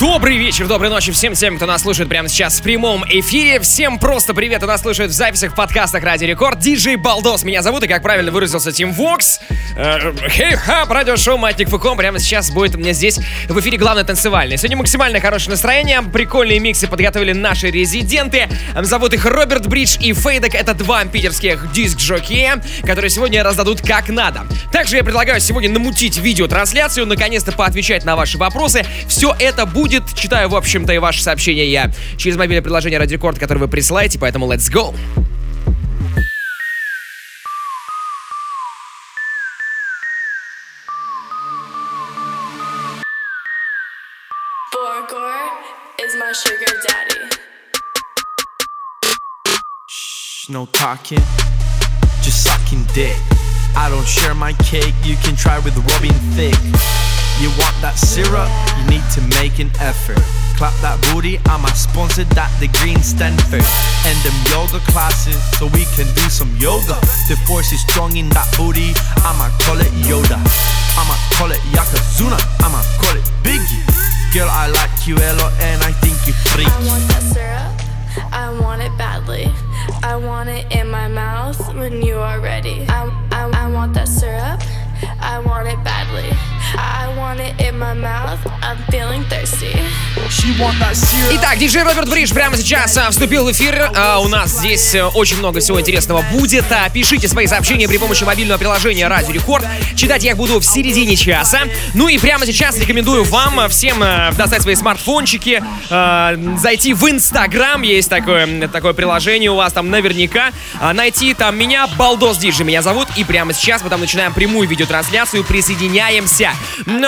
Добрый вечер, доброй ночи всем тем, кто нас слушает прямо сейчас в прямом эфире. Всем просто привет, кто нас слушает в записях, в подкастах Радио Рекорд. Диджей Балдос меня зовут, и как правильно выразился Тим Вокс. Хей-хап, радиошоу Матник Фуком прямо сейчас будет у меня здесь в эфире главное танцевальное. Сегодня максимально хорошее настроение, прикольные миксы подготовили наши резиденты. Зовут их Роберт Бридж и Фейдек. Это два питерских диск-жокея, которые сегодня раздадут как надо. Также я предлагаю сегодня намутить видеотрансляцию, наконец-то поотвечать на ваши вопросы. Все это будет будет. Читаю, в общем-то, и ваши сообщения я через мобильное приложение Ради Рекорд, которое вы присылаете, поэтому let's go! no talking, just sucking dick. I don't share my cake, you can try with Robin Thicke. You want that syrup? You need to make an effort. Clap that booty, I'ma sponsor that degree in Stanford. And them yoga classes, so we can do some yoga. The force is strong in that booty, I'ma call it Yoda. I'ma call it Yokozuna, I'ma call it Biggie. Girl, I like you, a lot and I think you're freaky. I want that syrup, I want it badly. I want it in my mouth when you are ready. I, I, I want that syrup, I want it badly. Итак, диджей Роберт Бридж прямо сейчас а, вступил в эфир. А, у нас здесь э, очень много всего интересного будет. А, пишите свои сообщения при помощи мобильного приложения Радио Рекорд. Читать я их буду в середине часа. Ну и прямо сейчас рекомендую вам э, всем э, достать свои смартфончики, зайти в Инстаграм. Есть такое, такое приложение у вас там наверняка. А, найти там меня, Балдос Диджи меня зовут. И прямо сейчас мы там начинаем прямую видеотрансляцию. Присоединяемся.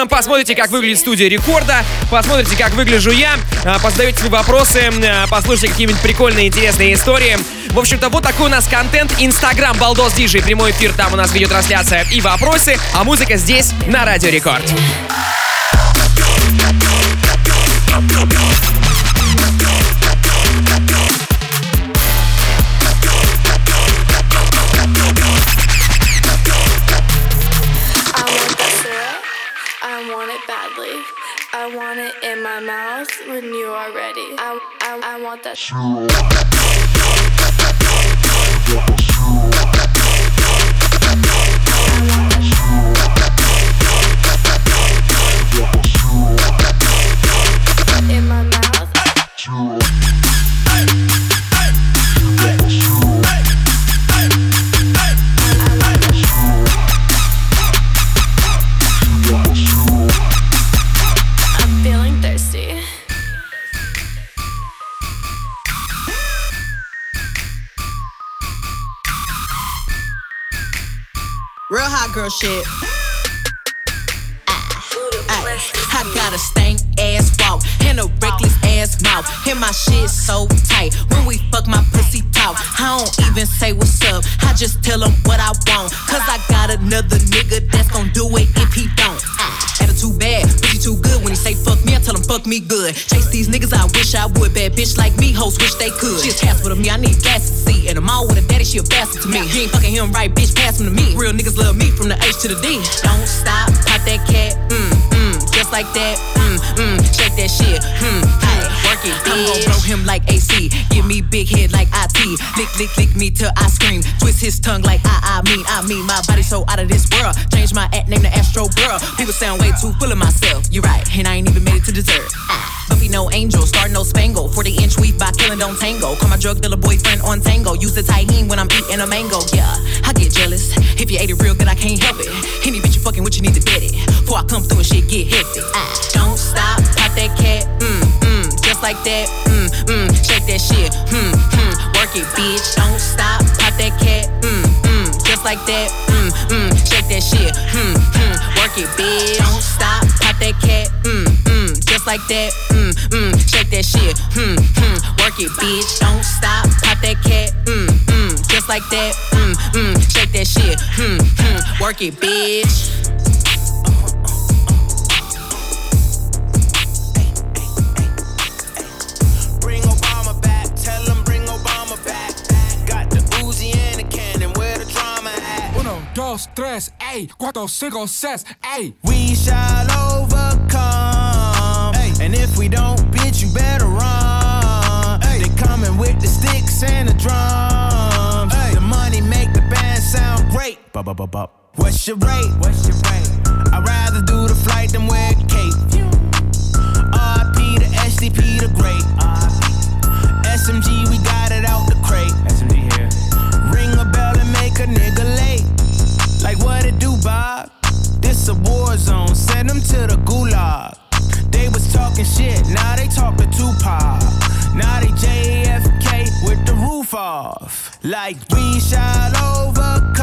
Посмотрите, как выглядит студия Рекорда. Посмотрите, как выгляжу я. А, позадаете свои вопросы. А, послушайте какие-нибудь прикольные, интересные истории. В общем-то, вот такой у нас контент. Инстаграм Балдос Диджей, прямой эфир, там у нас видеотрансляция и вопросы. А музыка здесь, на Радио Рекорд. Mouth when you are ready. I, I, I want that. Girl shit. Got a stank ass walk and a reckless ass mouth. And my shit so tight. When we fuck, my pussy talk. I don't even say what's up. I just tell him what I want. Cause I got another nigga that's gon' do it if he don't. Ah, Attitude bad, but he too good. When he say fuck me, I tell him fuck me good. Chase these niggas, I wish I would. Bad bitch like me, hoes wish they could. She a task with me, I need gas to see. And I'm all with a daddy, she a bastard to me. You ain't fucking him right, bitch, pass him to me. Real niggas love me from the H to the D. Don't stop, pop that cat, mm, mm, just like that, mm, mm, shake that shit, hmm, ay, work it, I'm gon' blow him like AC, give me big head like IT, lick, lick, lick me till I scream, twist his tongue like I, I mean, I mean, my body so out of this world, change my act name to Astro Girl, people sound way too full of myself, You're right, and I ain't even made it to dessert, ah. Buffy no angel, star no spangle. 40 inch weave by killing don't tango. Call my drug dealer boyfriend on tango. Use the Tajín when I'm eating a mango. Yeah, I get jealous. If you ate it real good, I can't help it. Any bitch you fucking with, you need to get it. Before I come through and shit get hectic. Ah, don't stop, pop that cat. Mm, mm, just like that. Mm, mm, shake that shit. Hmm, hmm, work it, bitch. Don't stop, pop that cat. Mm, like that. Mm, mm, shake that shit. Hmm, hmm, work it, bitch. Don't stop, pop that cat. Mm, mm, just like that. Mm, mm, shake that shit. Hmm, hmm, work it, bitch. Don't stop, pop that cat. Mm, mm, just like that. Mm, mm, shake that shit. Hmm, hmm, work it, bitch. Dos, tres, ey, cuatro, cinco, seis, ey. We shall overcome. Ay. And if we don't, bitch, you better run. Ay. They coming with the sticks and the drums. Ay. The money make the band sound great. Ba ba ba ba. What's your rate? What's your rate? I'd rather do the flight than wear a cape. RIP the SDP the great. SMG, we got it out the crate. SMG here. Ring a bell and make a nigga. Like what it do, Bob? This a war zone. Send them to the gulag. They was talking shit, now they talk to Tupac. Now they JFK with the roof off. Like we shall overcome.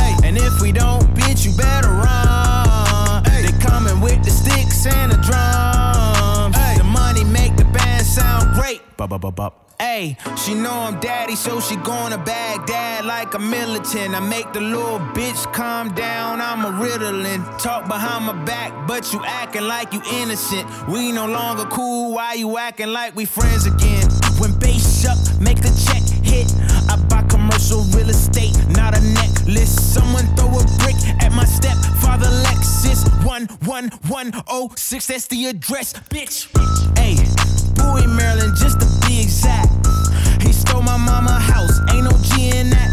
Ay. And if we don't, bitch, you better run. Ay. They coming with the sticks and the drums. Ay. The money make the band sound great. Ba. Hey, she know I'm daddy, so she gonna Baghdad like a militant. I make the little bitch calm down, I'm a Ritalin. Talk behind my back, but you acting like you innocent. We no longer cool, why you acting like we friends again? When bass up, make the check hit. I commercial real estate, not a necklace. Someone throw a brick at my stepfather Lexus 11106, that's the address, bitch. Hey, Bowie, Maryland, just to be exact. He stole my mama house, ain't no G in that.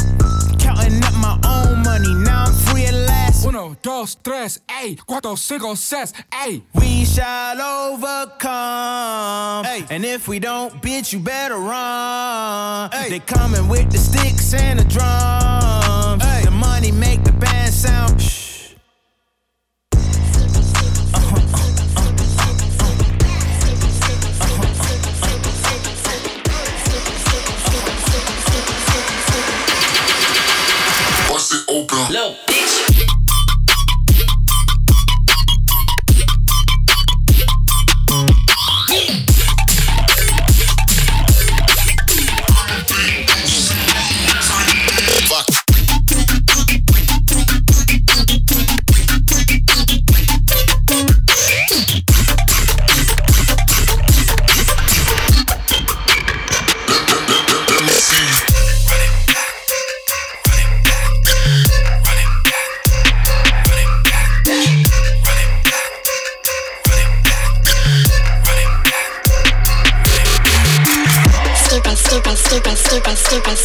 Counting up my own money, now I'm free at last. Uno, dos, tres, ey, cuatro, cinco, seis, ey. We shall overcome. Ay. And if we don't, bitch, you better run. Ay. They coming with the sticks and the drums. Ay. The money make the band sound. Shh. Bust it open. Little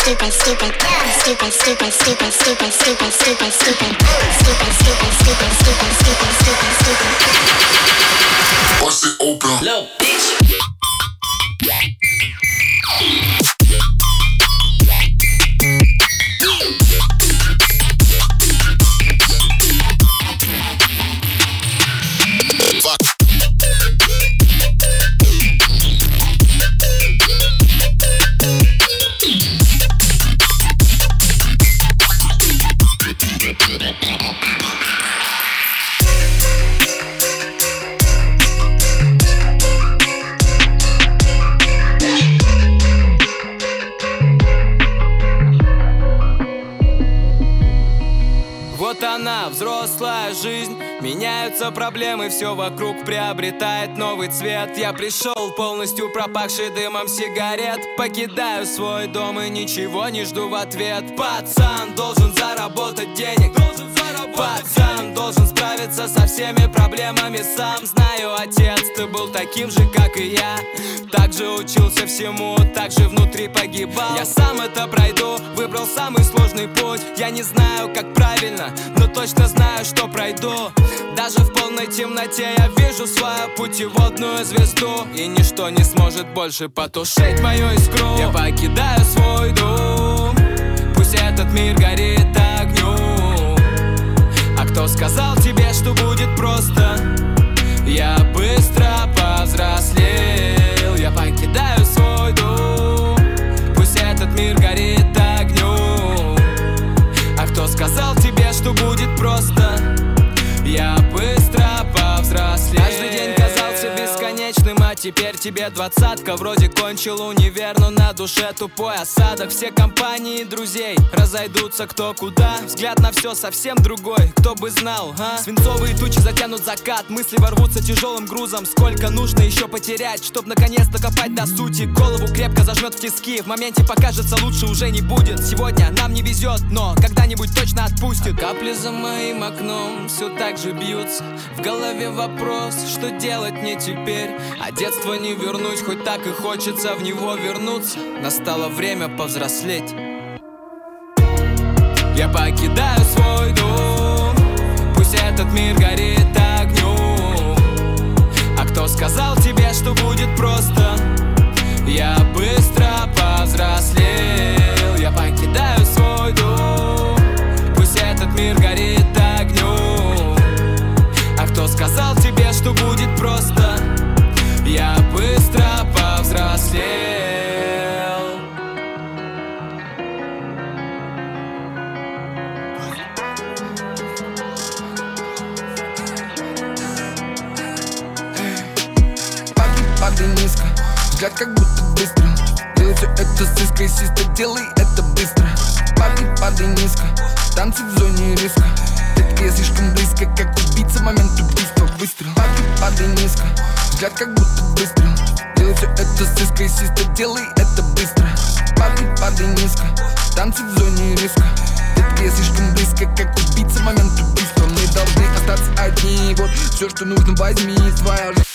stupid, stupid, stupid, stupid, stupid, stupid, stupid, stupid, stupid, stupid, stupid, stupid, stupid, stupid, stupid, stupid, stupid, Меняются проблемы, все вокруг приобретает новый цвет. Я пришел полностью пропахший дымом сигарет. Покидаю свой дом и ничего не жду в ответ. Пацан должен заработать денег. Пацан должен справиться со всеми проблемами сам. Знаю, отец, ты был таким же, как и я. Так же учился всему, так же внутри погибал. Я сам это пройду, выбрал самый сложный путь. Я не знаю, как правильно, но точно знаю, что пройду. Даже в полной темноте я вижу свою путеводную звезду. И ничто не сможет больше потушить мою искру. Я покидаю свой дом. Пусть этот мир горит А кто сказал тебе, что будет тебе двадцатка Вроде кончил универ, но на душе тупой осадок. Все компании друзей разойдутся кто куда. Взгляд на все совсем другой, кто бы знал, а? Свинцовые тучи затянут закат Мысли ворвутся тяжелым грузом. Сколько нужно еще потерять, чтоб наконец докопать до сути? Голову крепко зажмет в тиски В моменте покажется лучше уже не будет. Сегодня нам не везет, но когда-нибудь точно отпустит Капли за моим окном все так же бьются. В голове вопрос, что делать мне теперь? А детство не вернуть, хоть так и хочется в него вернуться. Настало время повзрослеть. Я покидаю свой дом. Пусть этот мир горит огнем. А кто сказал тебе, что будет просто? Я быстро повзрослел. Я покидаю свой дом. Пусть этот мир горит огнем. А кто сказал тебе, что будет просто? Взгляд как будто выстрел Делай все это с иской, систа, делай это быстро. Падай, падай низко Танцы в зоне риска. Ты я слишком близко, как убийца момент убийства Выстрел. Падай, падай низко Взгляд как будто выстрел Делай все это с иской, систа, делай это быстро. Падай, падай низко Танцы в зоне риска. Ты я слишком близко, как убийца момент убийства. Мы должны остаться одни. Вот все, что нужно возьми. Твоя жизнь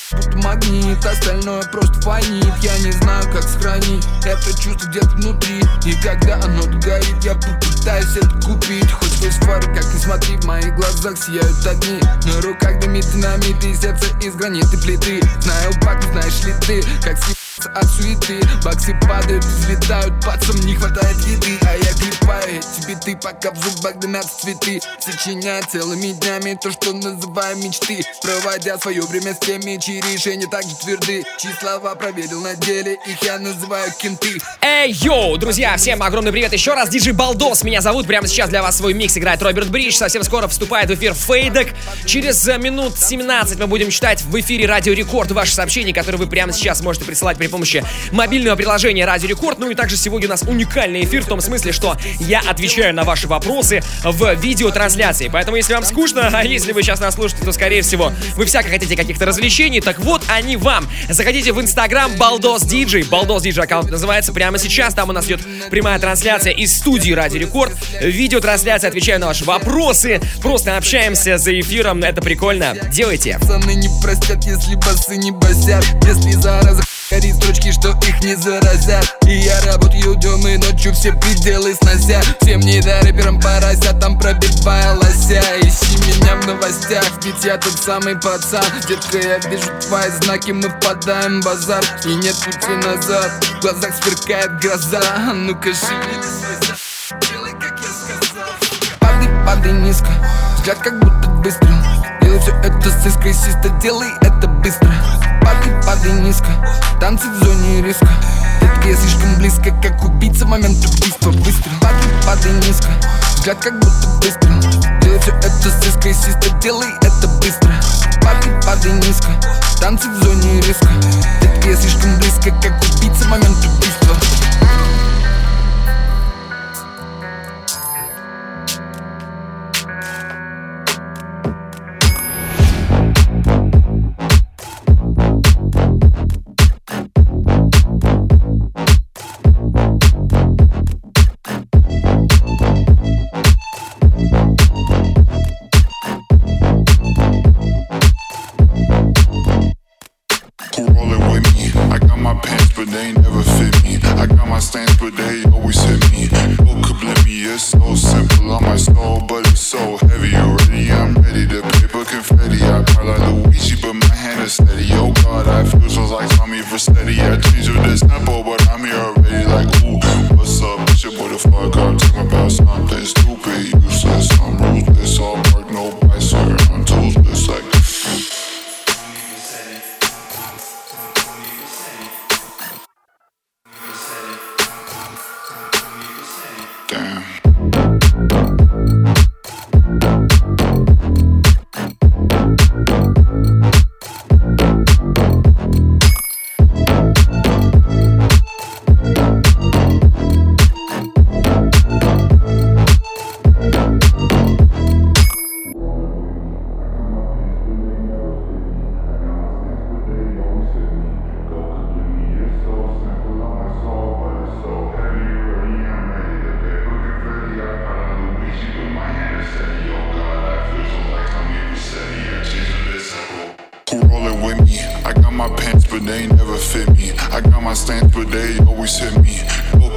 магнит Остальное просто фонит. Я не знаю, как сохранить Это чувство где-то внутри. И когда оно горит Я попытаюсь это купить. Хоть сквозь фары, как ни смотри В моих глазах сияют огни. На руках дымит динамит И сердце из граниты плиты. Знаю, пак, знаешь ли ты Как съебаться от суеты Баксы падают, взлетают Пацам не хватает еды А я клепаю эти биты Пока в зубах дымятся цветы Сочиняя целыми днями То, что называем мечты Проводя свое время с теми, чьи решения так же тверды Чьи слова проверил на деле Их я называю кенты Эй, йоу, друзья, всем огромный привет еще раз. Диджей Балдос меня зовут. Прямо сейчас для вас свой микс играет Роберт Бридж. Совсем скоро вступает в эфир Фейдек. Через э, минут 17 мы будем читать в эфире Радио Рекорд ваши сообщения, которые вы прямо сейчас можете присылать при помощи мобильного приложения Радио Рекорд. Ну и также сегодня у нас уникальный эфир в том смысле, что я отвечаю на ваши вопросы в видеотрансляции. Поэтому, если вам скучно, а если вы сейчас нас слушаете, то, скорее всего, вы всяко хотите каких-то развлечений, так вот они вам. Заходите в Инстаграм Балдос Диджей. Балдос Диджей аккаунт называется прямо сейчас. Там у нас идет прямая трансляция из студии Радио Рекорд. Видеотрансляция, отвечаю на ваши вопросы. Просто общаемся за эфиром. Это прикольно. Делайте. Пацаны не простят, если басы не басят Если зараза горит строчки, что их не заразят. И я работаю днем и ночью все пределы снося Всем не до рэперам поросятам пробивая лося. Ищи меня в новостях, ведь я тот самый пацан. Детка, я вижу твои знаки, мы впадаем в базар. И нет пути назад, в глазах сверкает гроза. А Ну-ка шевелись, делай, как Падай, падай низко, взгляд как будто выстрел Делай все это с иской, систа, делай это быстро Падай, падай низко, танцы в зоне риска. Детка, я слишком близко, как убийца момент убийства Выстрел, падай, падай низко, взгляд как будто выстрел Делай все это с иской, систа, делай это быстро. Падай, падай низко, танцы в зоне риска. Детка, я слишком близко, как убийца момент убийства but they never fit me. I got my stance, but they always hit me. Oh,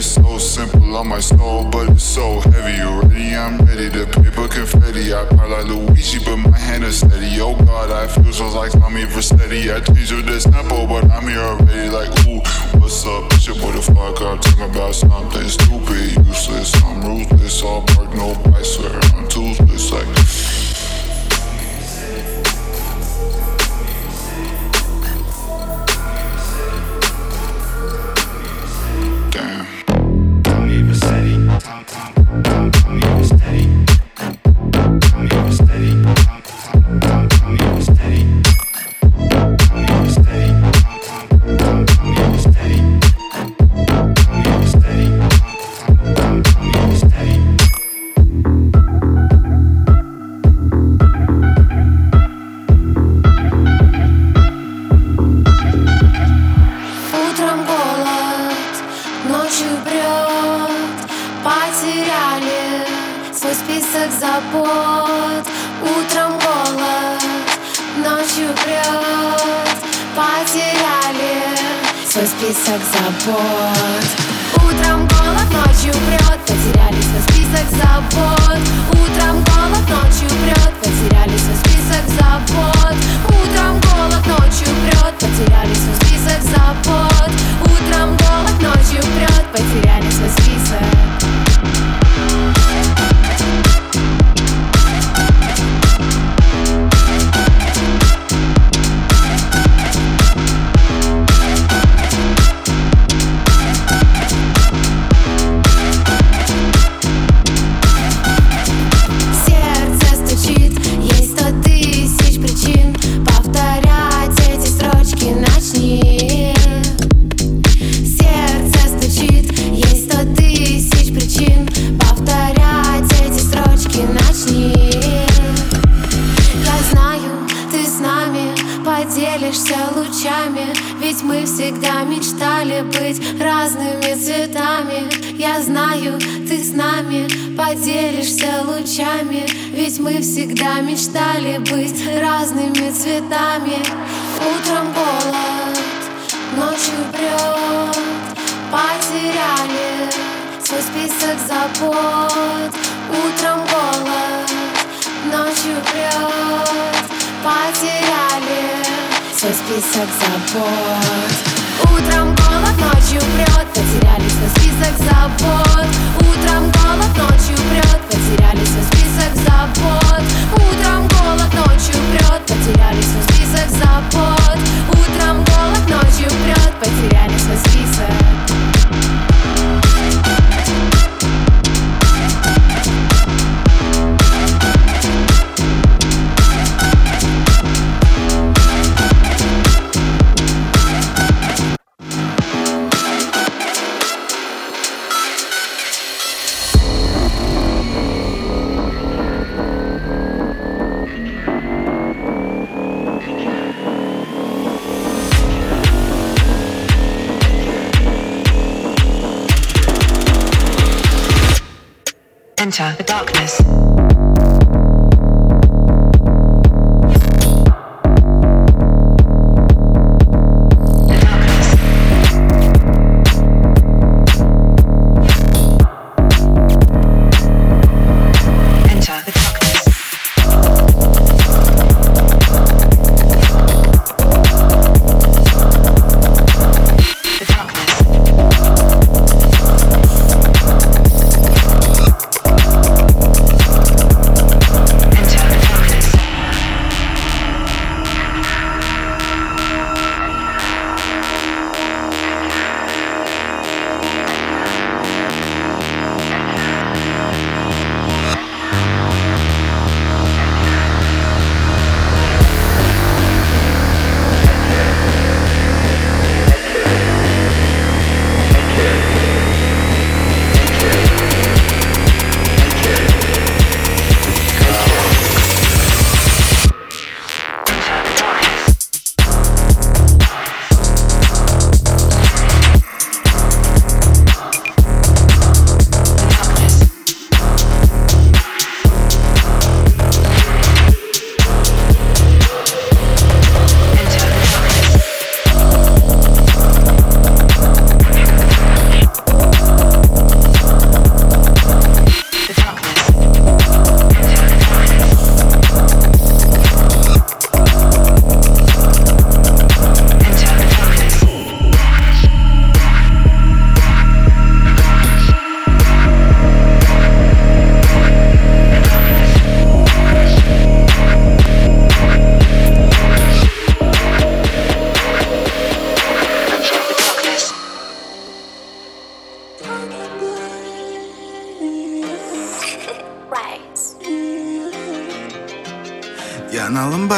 it's so simple on my soul, but it's so heavy. already. I'm ready. The paper confetti. I part like Luigi, but my hand is steady. Oh God, I feel so like Tommy Vercetti. I changed with this tempo, but I'm here already. Like, ooh, what's up? Bitch, what the fuck? I'm talking about something stupid, useless. I'm ruthless. All bark, no bite. Swear I'm toothless. Like. for. Enter the darkness.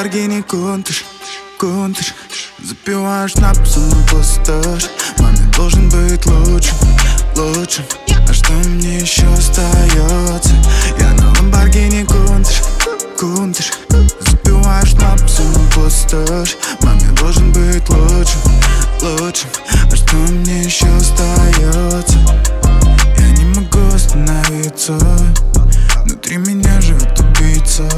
Ламборгини Кунтыш, Кунтыш Запиваю шнапсом на пустошь. Маме должен быть лучшим, лучшим А что мне еще остается? Я на Ламборгини Кунтыш, Кунтыш Запиваю шнапсом на пустошь. Маме должен быть лучшим, лучшим А что мне еще остается? Я не могу остановиться. Внутри меня живет убийца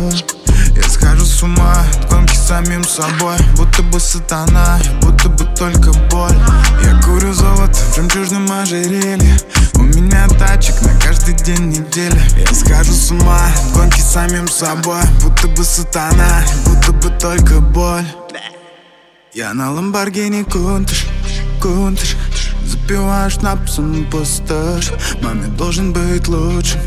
я схожу с ума гонки самим собой. Будто бы сатана, будто бы только боль. Я курю золото в жемчужном ожерелье. У меня тачек на каждый день недели. Я схожу с ума гонки самим собой. Будто бы сатана, будто бы только боль. Я на Ламборгини Кунтыш, Кунтыш. Запиваю шнапсом на пустошь. Маме должен быть лучшим,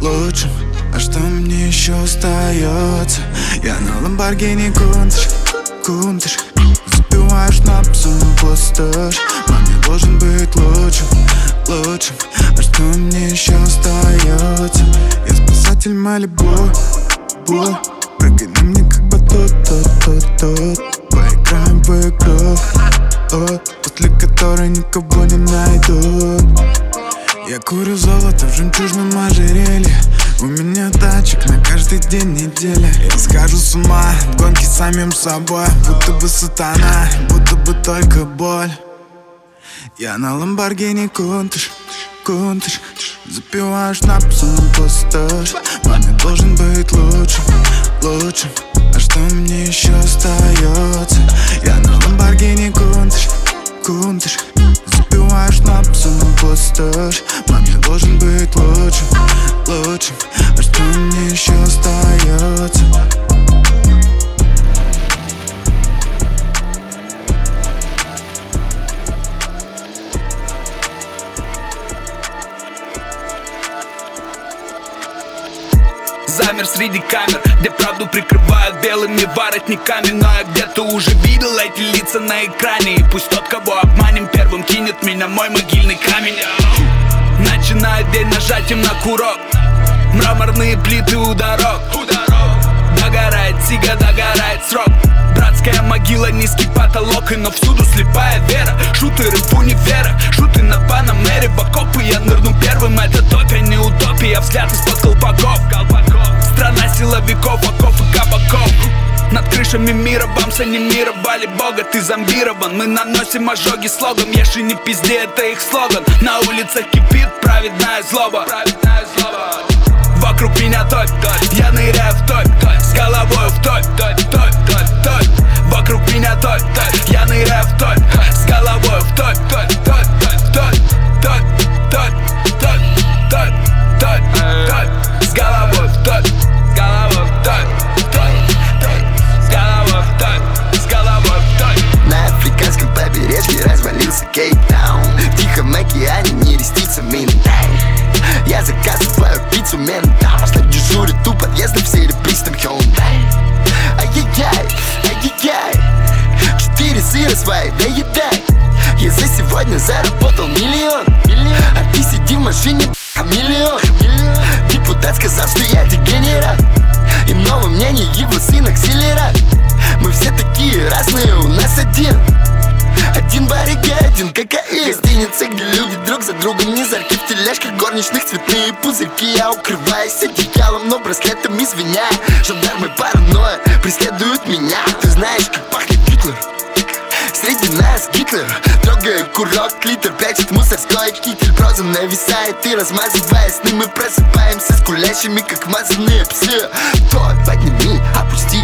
лучшим а что мне еще остается? Я на Ламборгини Кунтыш, Кунтыш на пустошь. Маме должен быть лучшим, лучшим А что мне еще остается? Я спасатель Малибу, бо Прыгай на мне как батут, тот, тот, тот Поиграем в игру, о, после которой никого не найдут. Я курю золото в жемчужном ожерелье у меня тачек на каждый день недели. Я схожу с ума с самим собой. Будто бы сатана, будто бы только боль. Я на Ламборгини Кунтыш, Кунтыш Запиваю шнапсом на пустошь. Маме должен быть лучшим, лучшим А что мне еще остается? Я на Ламборгини Кунтыш, Кунтыш Запиваю шнапсом на пустошь. Маме должен быть лучшим, лучшим А что мне еще остается? Замер среди камер, где правду прикрывают белыми воротниками. Но я где-то уже видел эти лица на экране. И пусть тот, кого обманем, первым кинет меня мой могильный камень Начинает день нажатием на курок. Мраморные плиты у дорог. Догорает сига, догорает срок. Братская могила, низкий потолок И но всюду слепая вера. Шутеры в универа Шуты на Панамере. В окопы я нырну первым Это топия, не утопия. Взгляд из-под колпаков. Страна силовиков, оков и кабаков. Над крышами мира бамса не мировали бога Ты зомбирован, мы наносим ожоги слогом. Ешь и не пизди, это их слоган. На улицах кипит праведная злоба. Вокруг меня топь, я ныряю в топь, С головой в топь, топь, топь, топь, топь Вокруг меня топь, я ныряю в топь С головой в топь, топь, топь, топь, топь, топь, топь, топь, топь, С головой в с головой в топь, топь, С головой в с головой На африканском побережье развалился Кейптаун. В Тихом океане пальцем миндай Я заказываю пиццу ментал, А след дежурит у подъезда в серебристом хём. Я укрываюсь одеялом, но браслетом извиняю Жандармы паранойя преследуют меня. Ты знаешь, как пахнет Гитлер. Среди нас Гитлер. Трогая курок, клитер Прячет мусорской китель. Проза нависает и размазывая сны. Мы просыпаемся с кулящими, как мазанные псы. Тот подними, опусти,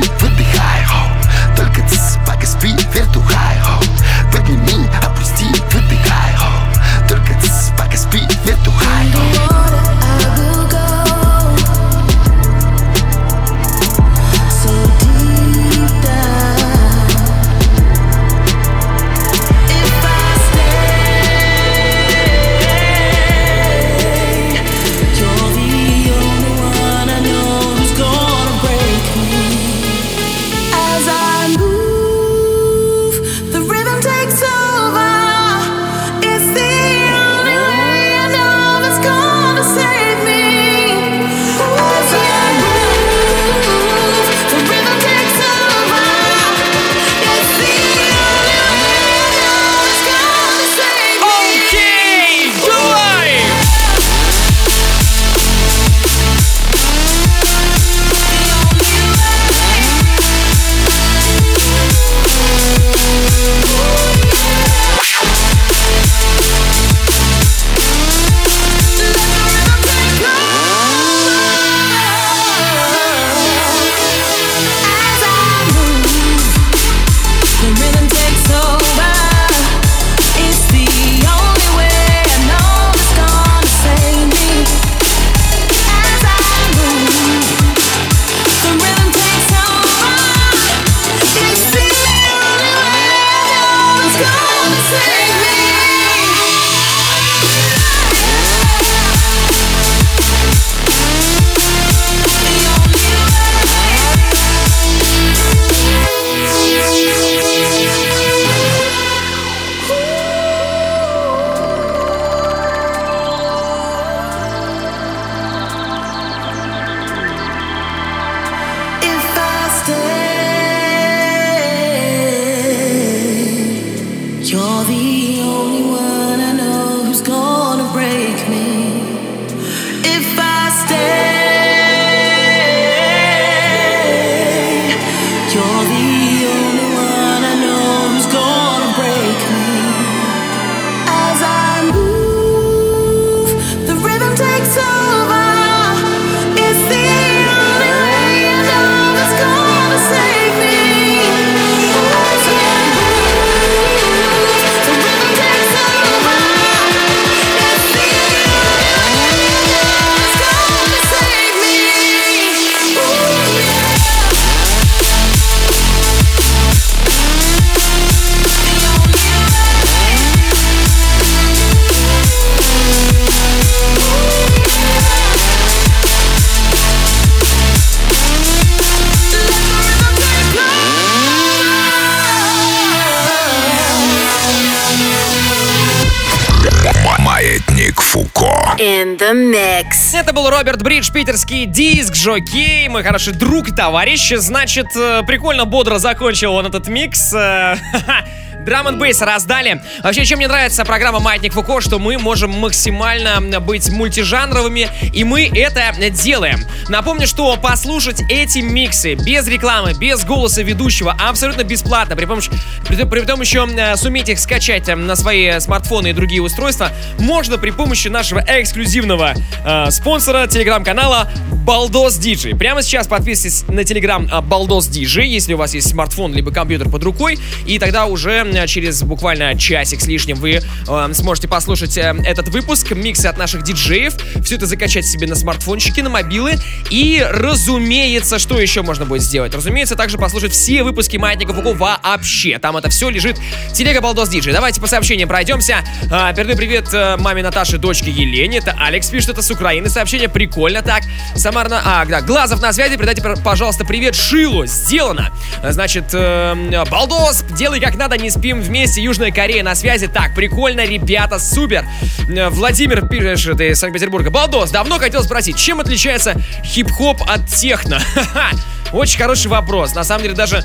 in the mix. Это был Роберт Бридж, питерский диск, жокей, мой хороший друг и товарищ. Значит, э, прикольно, бодро закончил он этот микс. Э, Драм н бейс раздали. Вообще, чем мне нравится программа Маятник Фуко, что мы можем максимально быть мультижанровыми, и мы это делаем. Напомню, что послушать эти миксы без рекламы, без голоса ведущего, абсолютно бесплатно, при помощи, при, при том еще э, суметь их скачать э, на свои смартфоны и другие устройства, можно при помощи нашего эксклюзивного э, спонсора телеграм-канала Балдос Диджи. Прямо сейчас подписывайтесь на телеграм Балдос Диджи, если у вас есть смартфон либо компьютер под рукой, и тогда уже через буквально часик с лишним вы э, сможете послушать э, этот выпуск, миксы от наших диджеев, все это закачать себе на смартфончики, на мобилы. И, разумеется, что еще можно будет сделать? Разумеется, также послушать все выпуски Маятников УКО вообще. Там это все лежит. Телега Балдос Диджей. Давайте по сообщениям пройдемся. А, передаю привет э, маме Наташи, дочке Елене. Это Алекс пишет, это с Украины. Сообщение прикольно так. Самарна... А, да, Глазов на связи. Передайте, пожалуйста, привет Шилу. Сделано. Значит, э, Балдос, делай как надо, не спи спим вместе, Южная Корея на связи. Так, прикольно, ребята, супер. Э, Владимир пишет из Санкт-Петербурга. Балдос, давно хотел спросить, чем отличается хип-хоп от техно? Очень хороший вопрос. На самом деле даже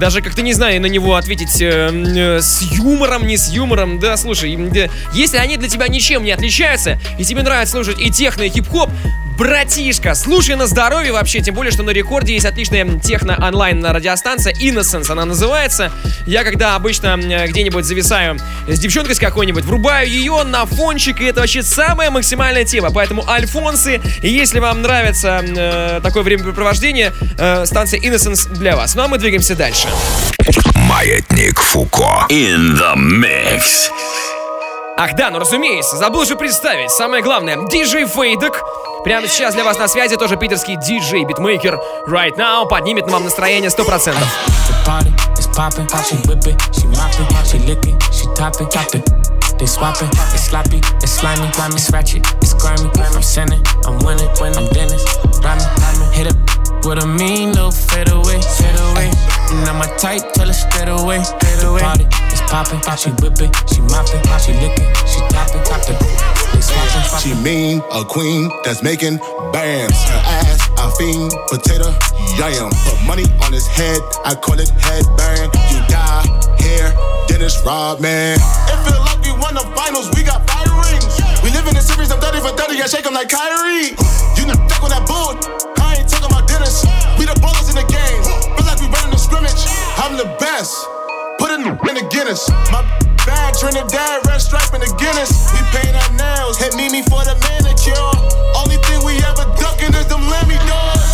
даже как-то не знаю на него ответить э, э, с юмором, не с юмором. Да, слушай, э, если они для тебя ничем не отличаются, и тебе нравится слушать и техно, и хип-хоп, братишка, слушай на здоровье вообще, тем более, что на рекорде есть отличная техно-онлайн радиостанция Innocence, она называется. Я когда обычно где-нибудь зависаю с девчонкой с какой-нибудь, врубаю ее на фончик, и это вообще самая максимальная тема. Поэтому, Альфонсы, если вам нравится э, такое времяпрепровождение, э, станция Innocence для вас. Ну а мы двигаемся дальше. Маятник Фуко. In the mix. Ах да, ну разумеется, забыл же представить. Самое главное, диджей Фейдек Прямо сейчас для вас на связи тоже питерский диджей, битмейкер. Right now поднимет вам настроение 100%. They swapping, it's sloppy, it's slimy, grimy, it's ratchet, it's grimy. I'm sinning, I'm winning, when I'm Dennis. Rhyming, rhyming, hit up with a mean little fade away, fade away. Now my type, tell her straight away, straight away. Party, it's popping, she whip it, she mopping, she licking, she topping, topping. She mean, a queen that's making bands. Her ass, I fiend, potato, yam. Put money on his head, I call it headband. You die, hair, Dennis Rodman. It feel like we won the finals, we got fire rings. We live in a series, I'm 30 for 30, I shake them like Kyrie. You know, fuck on that bull, I ain't talking about Dennis. We the ballers in the game, scrimmage. I'm the best, put in the, in the Guinness. My bad Trinidad, red stripe in the Guinness. We paint our nails, hit Mimi for the manicure. Only thing we ever ducking is them Lemmy doors.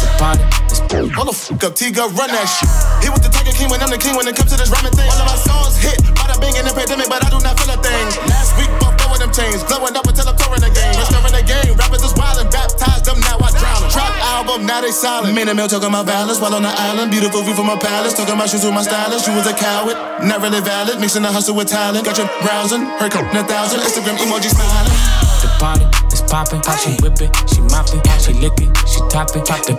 Hold the fuck up, T run that shit. He was the Tiger King when I'm the king when it comes to this rhyming thing. All of my songs hit, bada bing in the pandemic, but I do not feel a thing. Last week, with them chains, blowing up until I'm touring the game. Restoring the game, rappers is wildin', baptized them, now I drown them. Trap album, now they silent. Man and Mill talking about violence while on the island. Beautiful view from my palace, talking about shoes with my stylist. You was a coward, not really valid. Mixing the hustle with talent, got your browsing, her a thousand. Instagram emoji smiling. The party is popping, she whip it, she mopping, she lick it, she topping, top the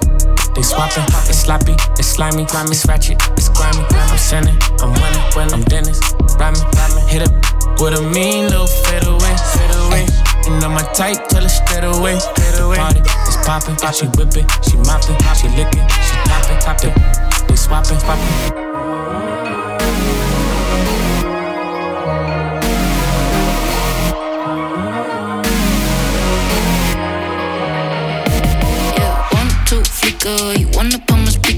they swapping, it's sloppy, it's slimy, grimy, it's ratchet, it's grimy. I'm sinning, I'm winning, when I'm Dennis, rhyming, hit up with a mean little You know tell her straight away, straight away. Party is popping, she whip it, she mopping, she lick it, she topping, top it. They swapping, swapping. speaker. You wanna put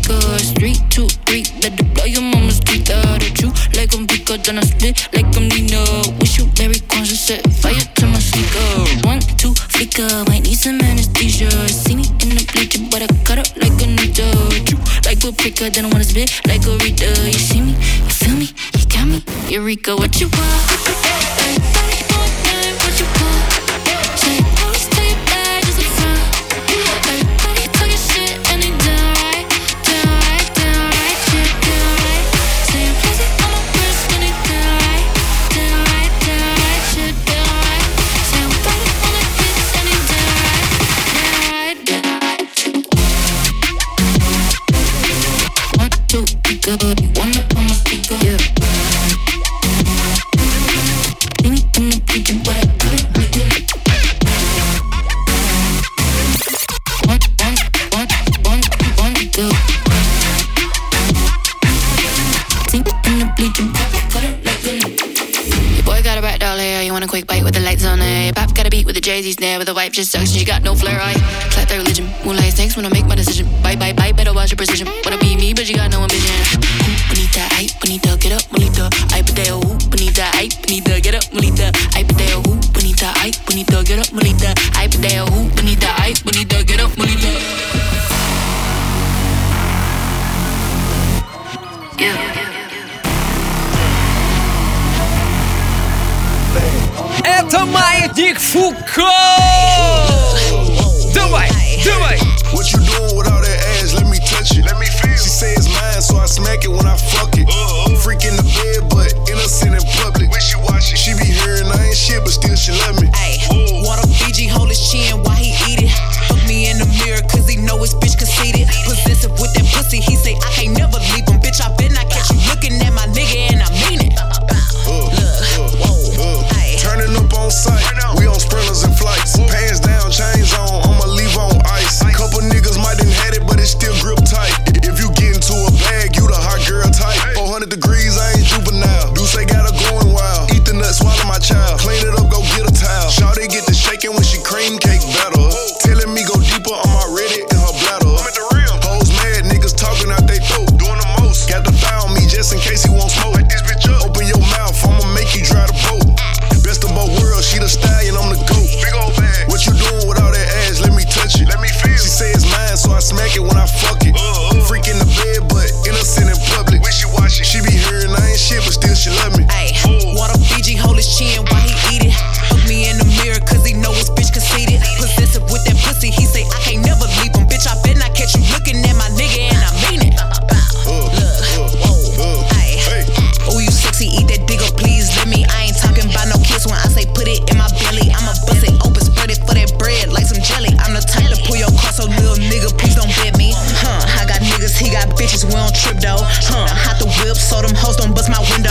my speaker. Three, two, three, better blow your mama's speaker. Uh, the truth like I'm bigger than I split like I'm Nino. Wish you very conscious, set fire to my sneaker. One, two, flicker, might need some anesthesia. See me in the bleacher, but I cut up like a needle. True, like a pricker, then I wanna spit like a reader. You see me, you feel me, you got me. Eureka, what you want? just sucks, she got no flair. I clap that religion. Moonlight thanks when I make my decision. Bye bye bye, better watch your precision. Wanna be me, but you got no ambition. Ooh, bonita, ay, bonita, get up, bonita. Ay, pateo, ooh, bonita, ay, bonita, get up, bonita. Ay, pateo, ooh, bonita, ay, bonita, get up, bonita. Ay, pateo, ooh. so them hoes don't bust my window.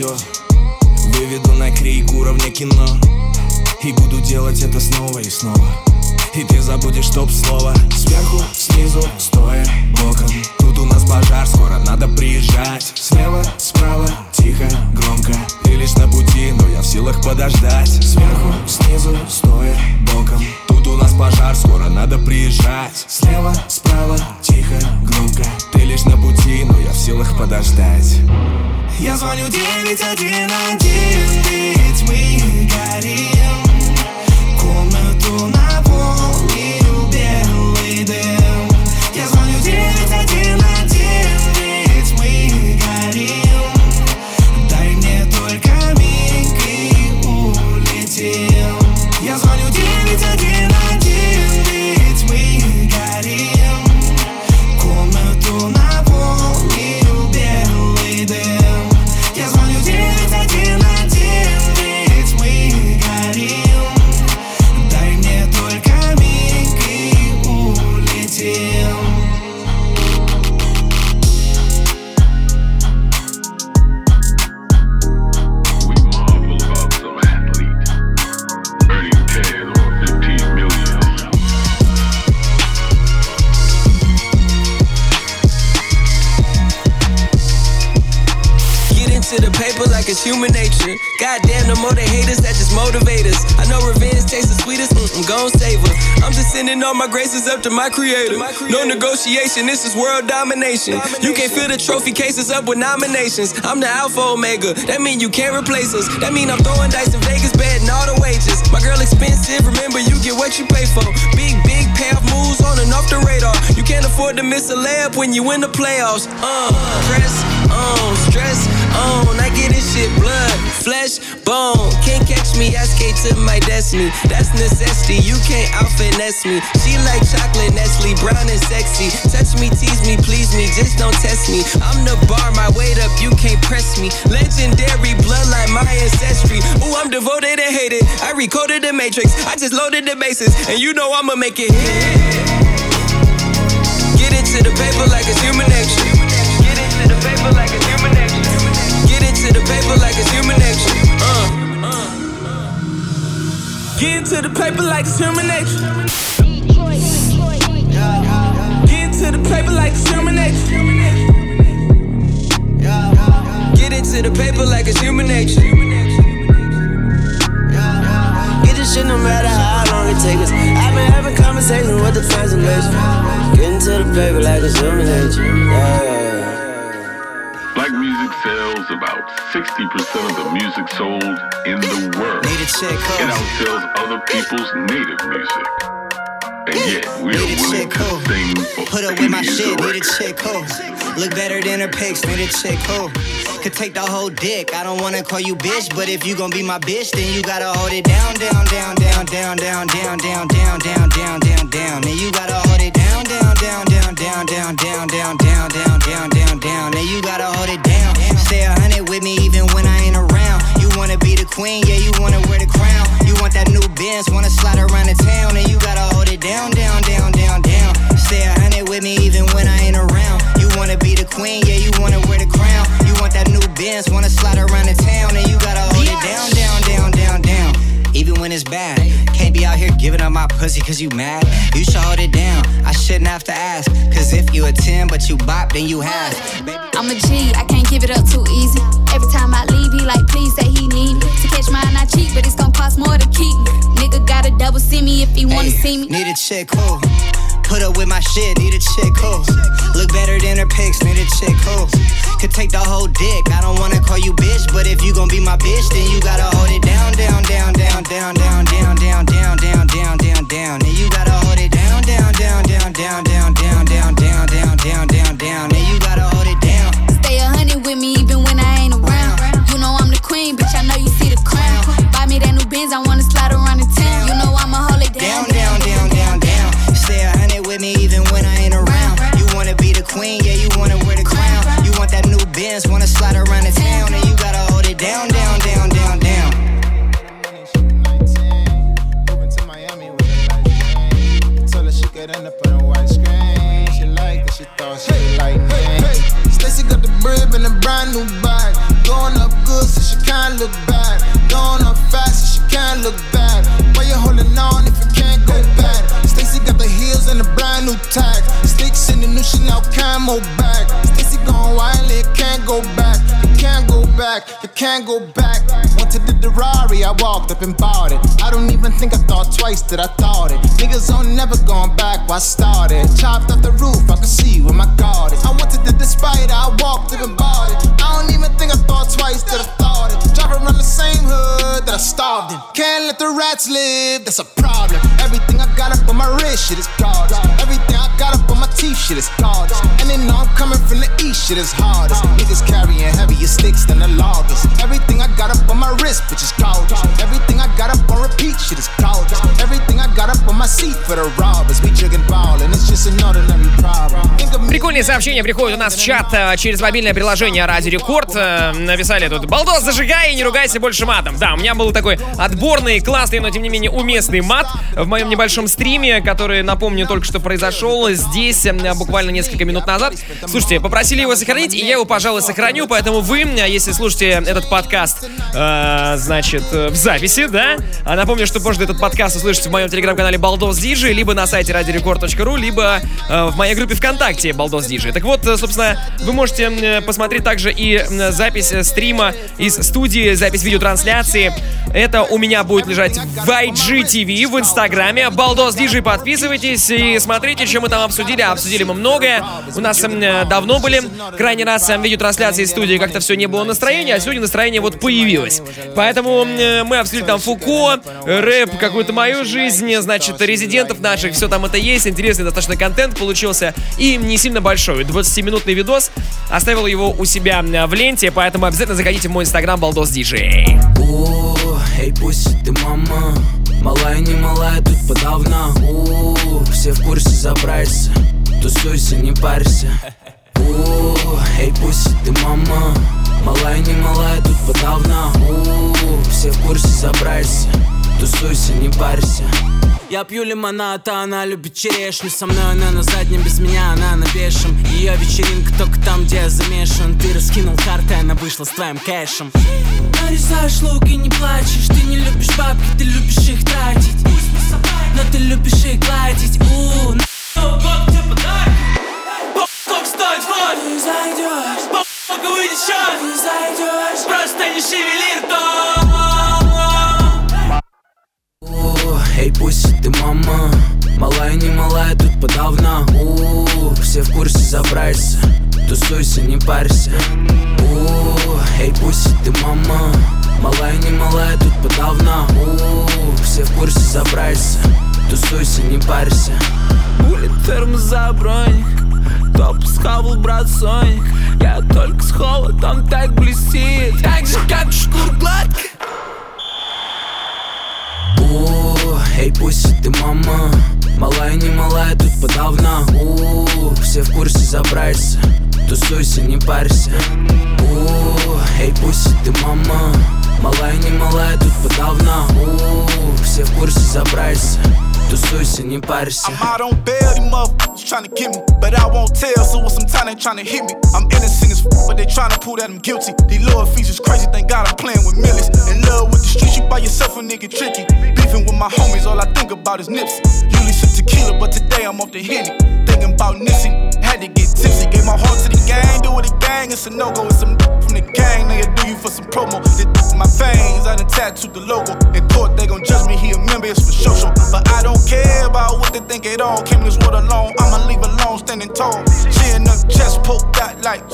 sure. Up to my creator. No negotiation, this is world domination. You can't fill the trophy cases up with nominations. I'm the Alpha Omega, that mean you can't replace us. That mean I'm throwing dice in Vegas, betting all the wages. My girl expensive, remember you get what you pay for. Big, big payoff moves on and off the radar. You can't afford to miss a layup when you win the playoffs. Uh, press on, stress on. I get this shit blood, flesh, bone. Can't catch me, I skate to my destiny. That's necessity, you can't out finesse me. She like chocolate, Nestle, brown and sexy. Touch me, tease me, please me, just don't test me. I'm the bar, my weight up, you can't press me. Legendary bloodline, my ancestry. Ooh, I'm devoted and hated. I recoded the matrix, I just loaded the bases, and you know I'ma make it hit. Get into the paper like it's human nature. Get into the paper like it's human nature. Get into the paper like it's human Get into the paper like nature. Get into the paper like it's world. It outsells other people's native music. And yet, we are willing to sing for Put up with my shit, need a chick cool. Look better than her pics, need a chick cool. Could take the whole dick. I don't wanna call you bitch, but if you gon' be my bitch, then you gotta hold it down, down, down, down, down, down, down, down, down, down, down, down, down. Then you gotta hold it down, down, down, down, down, down, down, down, down, down, down, down, down. Then you gotta hold it down. Stay a hundred with me even when I ain't around. Be the queen, yeah, you wanna wear the crown. You want that new Benz, wanna slide around the town, and you gotta hold it down, down, down, down, down. Stay a hundred with me even when I ain't around. You wanna be the queen, yeah, you wanna wear the crown. You want that new Benz, wanna slide around the town, and you gotta hold it down, down, down, down, down. Even when it's bad, can't be out here giving up my pussy cause you mad. You should hold it down, I shouldn't have to ask. Cause if you a 10 but you bop, then you have. I'm a G, I can't give it up too easy. Every time I like, please say he need me. To catch mine, I cheat, but it's gonna cost more to keep me. Nigga gotta double see me if he wanna see me. Need a chick cool. Put up with my shit, need a chick cool. Look better than her pics, need a chick cool. Could take the whole dick. I don't wanna call you bitch, but if you gon' be my bitch, then you gotta hold it down, down, down, down, down, down, down, down, down, down, down, down, down. Then you gotta hold it down, down, down, down, down, down, down, down, me that new Benz, I wanna slide around the town. You know I'ma hold it Down, down. down, down, down, down. Stay a hundred with me even when I ain't around. You wanna be the queen, yeah, you wanna wear the crown. You want that new Benz, wanna slide around the town, and you gotta hold it down, down, down, down, down. Told her she could end up on a white screen. She liked it, she thought she would like me. Stacy got the brib and a brand new bag. Going up good, so she can't look back. Can't look back. Why you holding on if you can't go back? Stacy got the heels and a brand new tag. Sticks in the new Chanel camo bag. Stacy going wild, it can't go back. You can't go back, you can't go back. Wanted the Ferrari, I walked up and bought it. I don't even think I thought twice that I thought it. Niggas on never going back, why started? Chopped off the roof, I could see where my guard is. I wanted the Spider, I walked up and bought it. I don't even think I thought twice that I thought it. Drive around the same hood that I starved in. Can't let the rats live, that's a problem. Everything I got up on my wrist, shit is gorgeous. Everything I got up on my teeth, shit is gorgeous. And they know I'm coming from the east, shit is hardest. Niggas carrying heavier sticks than the loggers. Everything I got up on my wrist, bitch is gorgeous. Everything I got up on repeat, shit is gorgeous. Everything I got up on my seat for the robbers. We jigging ball, and it's just an ordinary problem. Прикольные сообщения приходят у нас в чат э, через мобильное приложение Радио Рекорд. Э, Написали тут «Балдос, зажигай и не ругайся больше матом». Да, у меня был такой отборный, классный, но тем не менее уместный мат в моем небольшом стриме, который, напомню, только что произошел здесь э, буквально несколько минут назад. Слушайте, попросили его сохранить, и я его, пожалуй, сохраню, поэтому вы, если слушаете этот подкаст, э, значит, в записи, да, а напомню, что можно этот подкаст услышать в моем телеграм-канале Балдос Диджи, либо на сайте радиорекорд.ру, либо э, в моей группе ВКонтакте Балдос Диджи. Так вот, э, собственно, вы можете э, посмотреть также и э, запись стрима из студии, запись видеотрансляции. Это у меня будет лежать в IGTV в Инстаграме. Балдос Диджи, подписывайтесь и смотрите, что мы там обсудили. Обсудили мы многое. У нас э, давно были крайний раз э, видеотрансляции из студии, как-то все не было настроения, а сегодня настроение вот появилось. Поэтому э, мы обсудили там Фуко, рэп, какую-то мою жизнь, значит, резидентов наших, все там это есть. Интересный достаточно контент получился и не сильно большой. 20-минутный видос. Оставил его у себя э, в ленте, поэтому обязательно заходите в мой инстаграм Балдос Диджей. Эй, пусть ты мама Малая, не малая, тут подавно У, Все в курсе, забрайся Тусуйся, не парься У, Эй, пусть ты мама Малая, не малая, тут подавно. У, Все в курсе, забрайся. Тусуйся, не парься. Я пью лимонад, а она любит черешню. Со мной она на заднем, без меня она на пешем Ее вечеринка только там, где я замешан. Ты раскинул карты, она вышла с твоим кэшем. Нарисаешь лук и не плачешь. Ты не любишь бабки, ты любишь их тратить. Но ты любишь их гладить. У, год тебе подарки. Сколько стоит вход? Ты зайдешь Выйдет счет? Ты зайдешь Просто не шевели ртом. Эй, пусть ты мама. Малая, не малая, тут подавно. У, Все в курсе, забрайся. Тусуйся, не парься. У, Эй, пусть ты мама. Малая, не малая, тут подавно. У, Все в курсе, забрайся. Тусуйся, не парься. Улит термос за броник Топ схавал, брат, Соник. Я только с холодом так блестит. Так же, как шкур гладкая Эй, пусть ты мама. Малая, не малая, тут подавно. У, Все в курсе, забрайся. Тусуйся, не парься. У, Эй, пусть ты мама. Малая, не малая, тут подавно. У, Все в курсе, забрайся Тусуйся, не парься I'm out on bail, these motherfuckers tryna get me. But I won't tell, so with some time they tryna hit me. I'm innocent as f, but they tryna prove that I'm guilty. These lower fees is crazy, thank God I'm playing with millions. In love with the streets, you by yourself a nigga tricky. Beefing with my homies, all I think about is Nipsey. Usually sip tequila, but today I'm off the Henny. Thinking about Nipsey, had to get tipsy. Gave my heart to the gang, do it gang, it's a no go. It's some from the gang, they'll do you for some promo. This my veins, I done tattooed the logo. In court, they gon' judge me, he a member, it's for show show. But I don't care about what they think at all. Came this world alone, I'ma leave alone, standing tall. She in her chest poked out like,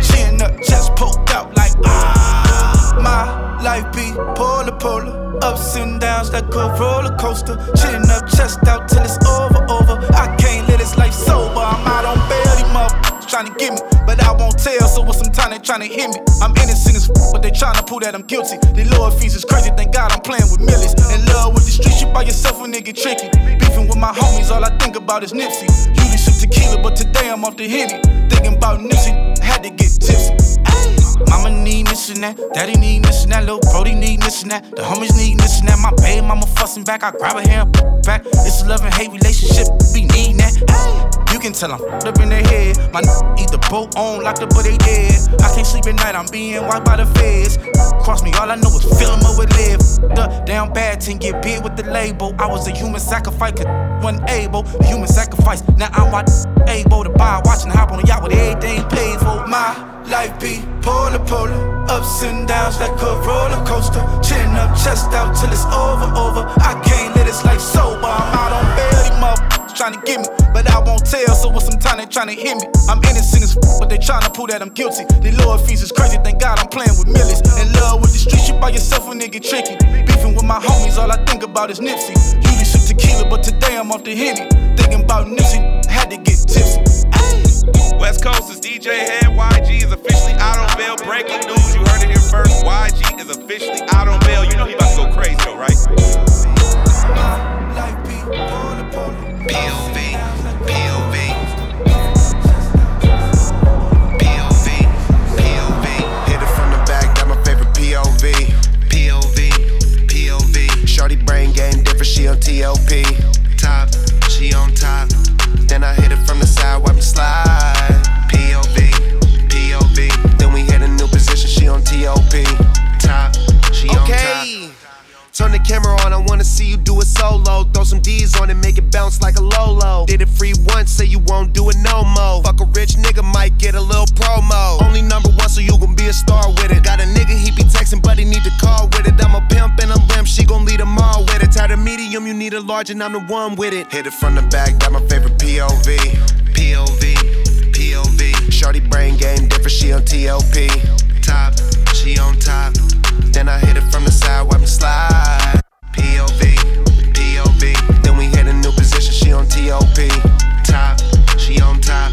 she in her chest poked out like, ah. My life be polar polar, ups and downs like a roller coaster. Chin up, chest out till it's over, over. I can't this life sober. I'm out on bail, these motherfuckers trying to get me, but I won't tell. So with some time they trying to hit me. I'm innocent as f, but they trying to prove that I'm guilty. The lower fees is crazy, thank God I'm playing with millions. In love with the streets, you by yourself a nigga tricky. Beefing with my homies, all I think about is Nipsey. Usually sip tequila, but today I'm off the Henny. Thinking about Nipsey, had to get tipsy. Mama need this and that, daddy need this and that, little Brody need this and that, the homies need this and that. My baby mama fussing back, I grab her hair back. It's a love and hate relationship, we need that. Ay. You can tell I'm f***ed up in their head. My n- eat the boat on, locked up, but they dead. I can't sleep at night, I'm being wiped by the feds. Cross me, all I know is fill 'em up with live. The down bad team get big with the label. I was a human sacrifice, wasn't able. Human sacrifice, now I'm able to buy, watch and hop on a yacht with everything life be polar polar, ups and downs like a roller coaster. Chin up, chest out till it's over, over. I can't let this life sober. I'm out on bail, these motherfuckers trying to get me, but I won't tell. So with some time they trying to hit me. I'm innocent as f, but they trying to prove that I'm guilty. The lower fees is crazy, thank God I'm playing with millions. In love with the streets, you by yourself a nigga tricky. Beefing with my homies, all I think about is Nipsey. Usually sip tequila, but today I'm off the Henny. Thinking about Nipsey, had to get tipsy. West Coast is DJ Head. YG is officially out on bail. Breaking news, you heard it here first. YG is officially out on bail. You know he about to go crazy though, right? POV, POV. POV, POV. Hit it from the back, that my favorite POV. POV, POV. Shorty brain game different, she on TOP. Top, she on top. Then I hit it from the side, wipe it slide. POV, POV. Then we hit a new position, she on TOP. Turn the camera on. I wanna see you do it solo. Throw some D's on it, make it bounce like a Lolo. Did it free once, say you won't do it no more. Fuck a rich nigga, might get a little promo. Only number one, so you gon' be a star with it. Got a nigga, he be texting, but he need to call with it. I'm a pimp and a limp, she gon' lead them all with it. Tired of medium, you need a large, and I'm the one with it. Hit it from the back, that my favorite POV. POV, POV. Shorty brain game different, she on TLP. Top, she on top. Then I hit it from the side, wipe me slide. POV, POV. Then we hit a new position, she on TOP. Top, she on top.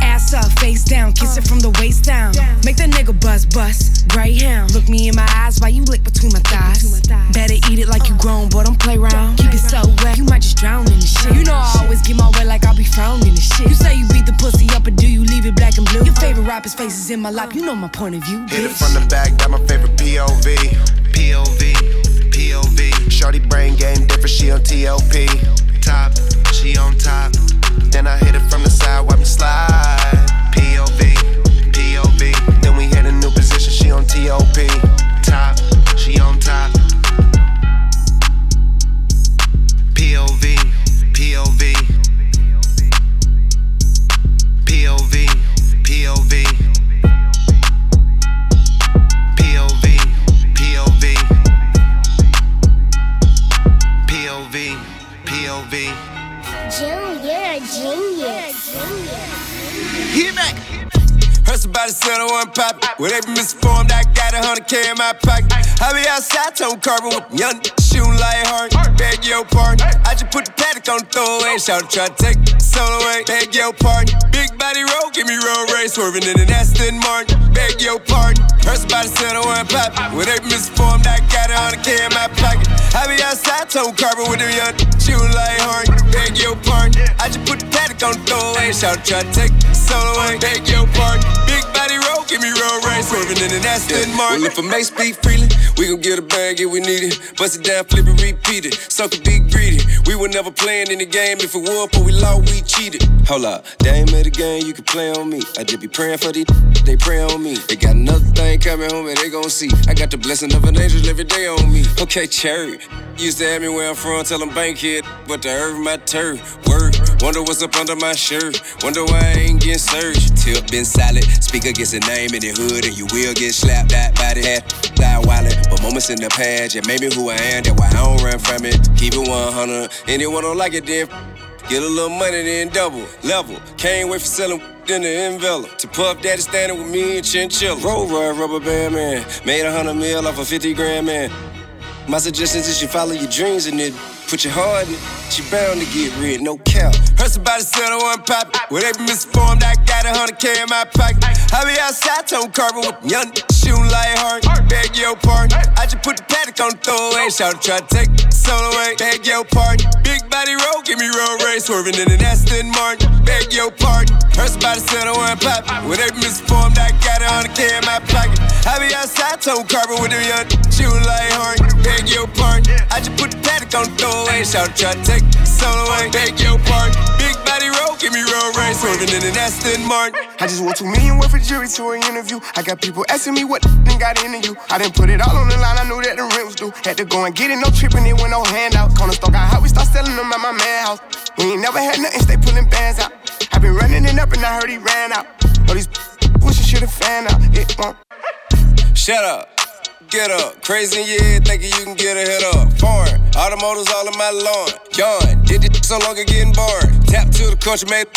Ass up, face down, kiss it from the waist down. Make the nigga buzz bust. Greyhound, look me in my eyes while you lick between my thighs. Better eat it like you grown, boy, don't play around. Keep it so wet, you might just drown in the shit. You know I always get my way like I'll be frowning in the shit. You say you beat the pussy up, but favorite rapper's face is in my lap, you know my point of view. Hit it from the back, that my favorite POV. POV, POV. Shorty brain game different, she on TLP. Top, she on top. Then I hit it from the side, wipe me slide. POV, POV. Then we hit a new position, she on TOP. Top, she on top. POV. POV, Hit. Heard somebody said I wasn't poppin'. Well, they be misinformed. I got a hundred K in my pocket. I be outside, tone carbon with young shooting like hard. Beg your pardon. I just put the paddock on the throwaway. Shout try to take the soul away. Beg your pardon. Big body roll, give me road race. Swerving in an Aston Martin. Beg your pardon. Heard somebody said I wasn't poppin'. Well, they be. I got a hundred K in my pocket. I be outside, tone carbon with them young shooting like hard. Beg your pardon. I just put the paddock on the throwaway. Shout try to take the soul away. Beg your pardon. Give me real race. Swerving in an Aston Martin. Well, if I may speak freely, we gon' get a bag if we need it. Bust it down, flip it, repeat it. Sucker be greedy. We were never playing in the game. If it won, but we lost, we cheated. Hold up, they ain't made a game, you can play on me. I just be praying for these, they pray on me. They got another thing coming home and they gon' see. I got the blessing of an angel every day on me. Okay, cherry. Used to have me where I'm from, tell them bank kid, but the earth my turf. Word, wonder what's up under my shirt. Wonder why I ain't getting searched. Tip been silent, speaker gets a name in the hood, and you will get slapped that body hat. Fly wallet, but moments in the past, yeah, made me who I am, that's why I don't run from it. Keep it 100. Anyone don't like it, then get a little money, then double, level. Can't wait for selling in the envelope. To Puff Daddy standing with me and Chinchilla. Roll run, rubber band man. Made a hundred mil off a 50 grand man. My suggestion is you follow your dreams and then put your heart in it. You bound to get rid, no cap. Somebody said I wasn't poppin'. Well, they be misinformed. I got a hundred K in my pocket. I be outside, tone carbon with young shooting like hard. Beg your pardon. I just put the paddock on the throwaway. Shout try to take soul away. Beg your pardon. Big body roll, give me road race. Swerving in an Aston Martin. Beg your pardon. Heard somebody said I wasn't poppin'. Well, they be misinformed. I got a hundred K in my pocket. I be outside, tone carbon with them young shooting like hard. Beg your pardon. I just put the paddock on the throwaway. Shout try to take the soul away. Beg your pardon. Big body roll, give me road race. Swerving in an Aston Martin. I just want two million worth of jury to an interview. I got people asking me what and got into you. I didn't put it all on the line, I knew that the rent was due. Had to go and get it, no tripping it with no handout. Corner store got hot, we start selling them at my man house. We ain't never had nothing, stay pulling bands out. I been running it up and I heard he ran out. All these pushing shit a fan out. It won't. Shut up. Get up, crazy yeah, thinking you can get a head up. Foreign, automotives all in my lawn. Yawn, did it so long getting boring. Tap to the country, made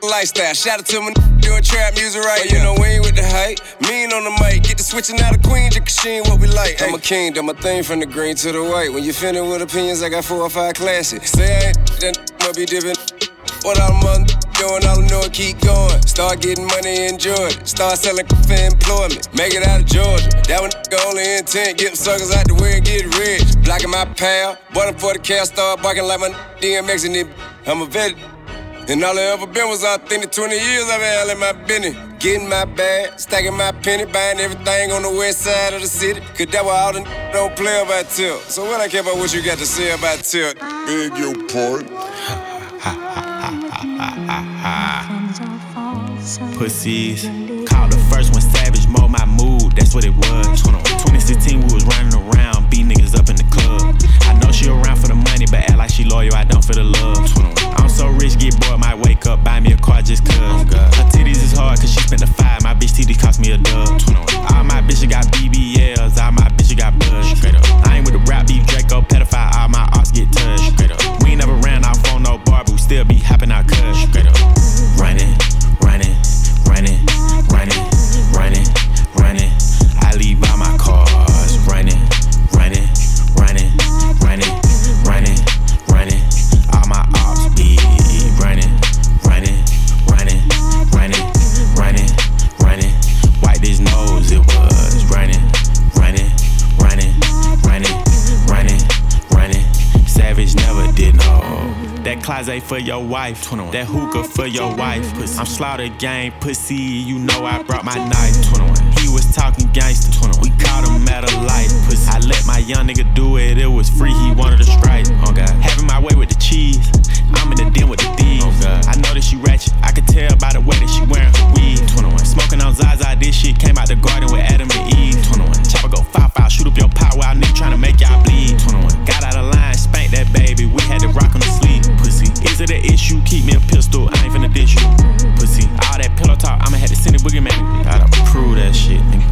lifestyle. Shout out to my doing trap music right but you know we ain't with the hype. Mean on the mic, get the switching out of Queen, just she ain't what we like. I'm a king, done my thing from the green to the white. When you feeling with opinions, I got four or five classics. Say I ain't, then must be dipping. What I'm on doing, all I know it keep going. Start getting money, enjoy it. Start selling for employment. Make it out of Georgia. That one only intent, get suckers out the way and get rich. Blocking my pal, button for the cat, start barking like my DMX and it. I'm a vet. And all I ever been was authentic. 20 years I've been handling my business. Getting my bag, stacking my penny, buying everything on the west side of the city. Cause that why all the don't play about tilt. So what I care about what you got to say about tilt? Beg your pardon. Pussies. Call the first one savage, mold my mood. that's what it was. 2016, we was running around, beat niggas up in the club. I know she around for the money, but act like she loyal, I don't for the love. I'm so rich, get bored, might wake up, buy me a car just cuz. Oh, Her titties is hard, cause she spent the five, my bitch titties cost me a dub. All my bitches got BBLs, all my bitches got up. I ain't with the rap beef, Draco, pedophile, all my still be hopping out cuz. Straight up. Running, running, running, running, running, running. I leave all my cars closet for your wife, that hookah for your wife. I'm slaughter gang pussy, you know I brought my knife. He was talking gangster, we caught him at a light. Pussy. I let my young nigga do it, it was free, he wanted a strike. Oh God, having my way with the cheese, I'm in the den with the thieves. Oh God, I know that she ratchet, I could tell by the way that she wearing her weed. 21, smoking on Zaza, this shit came out the garden with Adam and Eve. 21, chopper go foul foul, shoot up your pot while nigga tryna make y'all bleed. 21, got out of line, spank that baby, we had to rock on the it an issue? Keep me a pistol, I ain't finna dish you. Pussy, all that pillow talk, I'ma have to send it boogie man. Gotta prove that shit, nigga.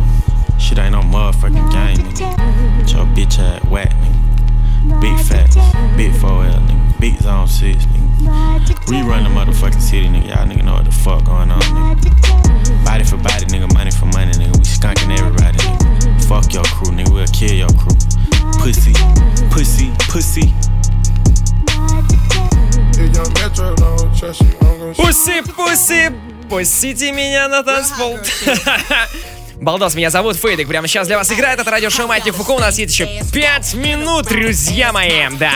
Shit ain't no motherfucking game, nigga. Get your bitch ass whack, nigga. Big facts, big 4L, nigga. Big zone 6, nigga. We run the motherfucking city, nigga. Y'all nigga know what the fuck going on, nigga. Body for body, nigga. Money for money, nigga. We skunking everybody, nigga. Fuck your crew, nigga. We'll kill your crew. Pussy, pussy, pussy. Пуси, пуси, пустите меня на танцпол. Балдос, меня зовут Фейдик. Прямо сейчас для вас играет это радиошоу Майти Фуко. У нас есть еще 5 минут, друзья мои. Да.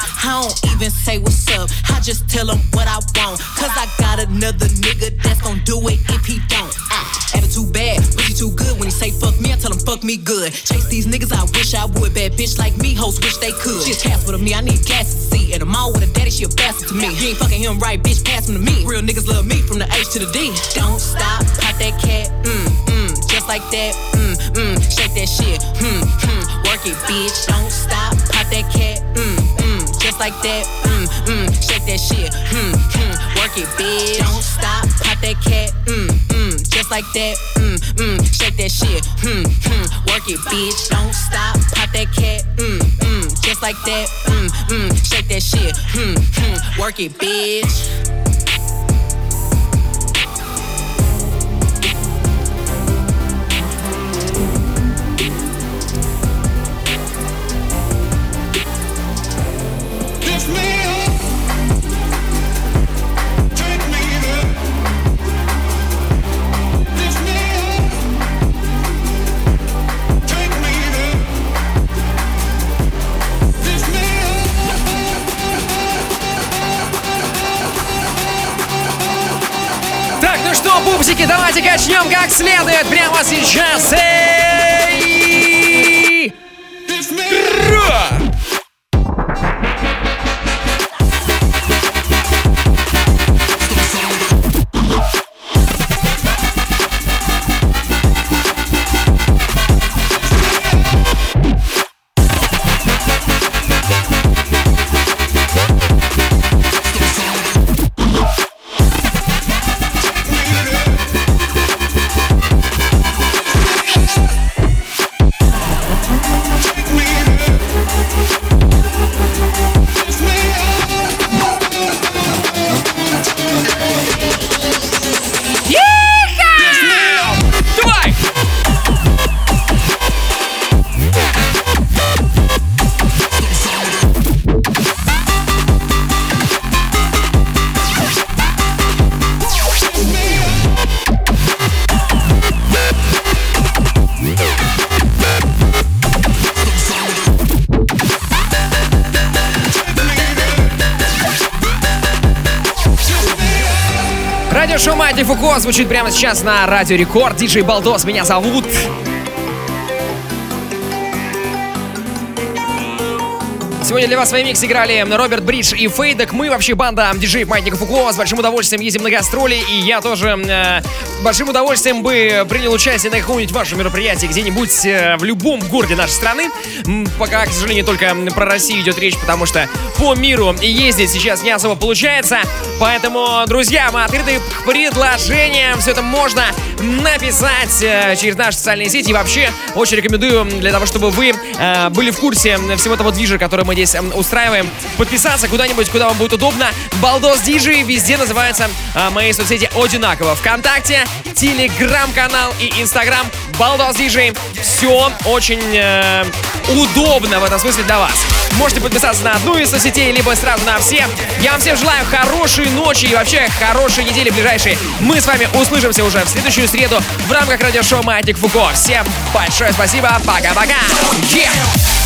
I don't even say what's up. I just tell him what I want. Cause I got another nigga that's gon' do it if he don't. Ah, attitude bad, pussy too good. When he say fuck me, I tell him fuck me good. Chase these niggas, I wish I would. Bad bitch like me, hoes wish they could. She's half of me, I need gas to see. And I'm all with a daddy, she a bastard to me. You ain't fucking him right, bitch, pass him to me. Real niggas love me from the H to the D. Don't stop, pop that cat, mm, mm, just like that, mm, mm, shake that shit, hmm, hmm, work it, bitch. Don't stop, pop that cat, mm, mm, just like that, mm, mm, shake that shit, hmm, hmm, work it, bitch. Don't stop, pop that cat, mm, mm, just like that, mm, mm, shake that shit, hmm, hmm, work it, bitch. Don't stop, pop that cat, mm, mm, just like that, mm, mm, shake that shit, hmm, hmm, work it, bitch. Давайте качнем как следует прямо сейчас. Эй! Звучит прямо сейчас на Радио Рекорд. Диджей Балдос, меня зовут. Сегодня для вас свои микс играли Роберт Бридж и Фейдек. Мы вообще банда диджеев Маятника Фуко. С большим удовольствием ездим на гастроли. И я тоже э, большим удовольствием бы принял участие на каком-нибудь вашем мероприятии где-нибудь э, в любом городе нашей страны. Пока, к сожалению, только про Россию идет речь, потому что по миру ездить сейчас не особо получается. Поэтому, друзья, мы открыты к предложениям. Все это можно написать э, через наши социальные сети. И вообще, очень рекомендую для того, чтобы вы э, были в курсе всего того движа, который мы здесь устраиваем, подписаться куда-нибудь, куда вам будет удобно. Балдос Диджи везде называются э, мои соцсети одинаково. Вконтакте, Телеграм-канал и Инстаграм Балдос Диджи. Все очень э, удобно в этом смысле для вас. Можете подписаться на одну из соцсетей, либо сразу на все. Я вам всем желаю хорошей ночи и вообще хорошей недели ближайшей. Мы с вами услышимся уже в следующую среду в рамках радиошоу Маятник Фуко. Всем большое спасибо. Пока-пока. Yeah!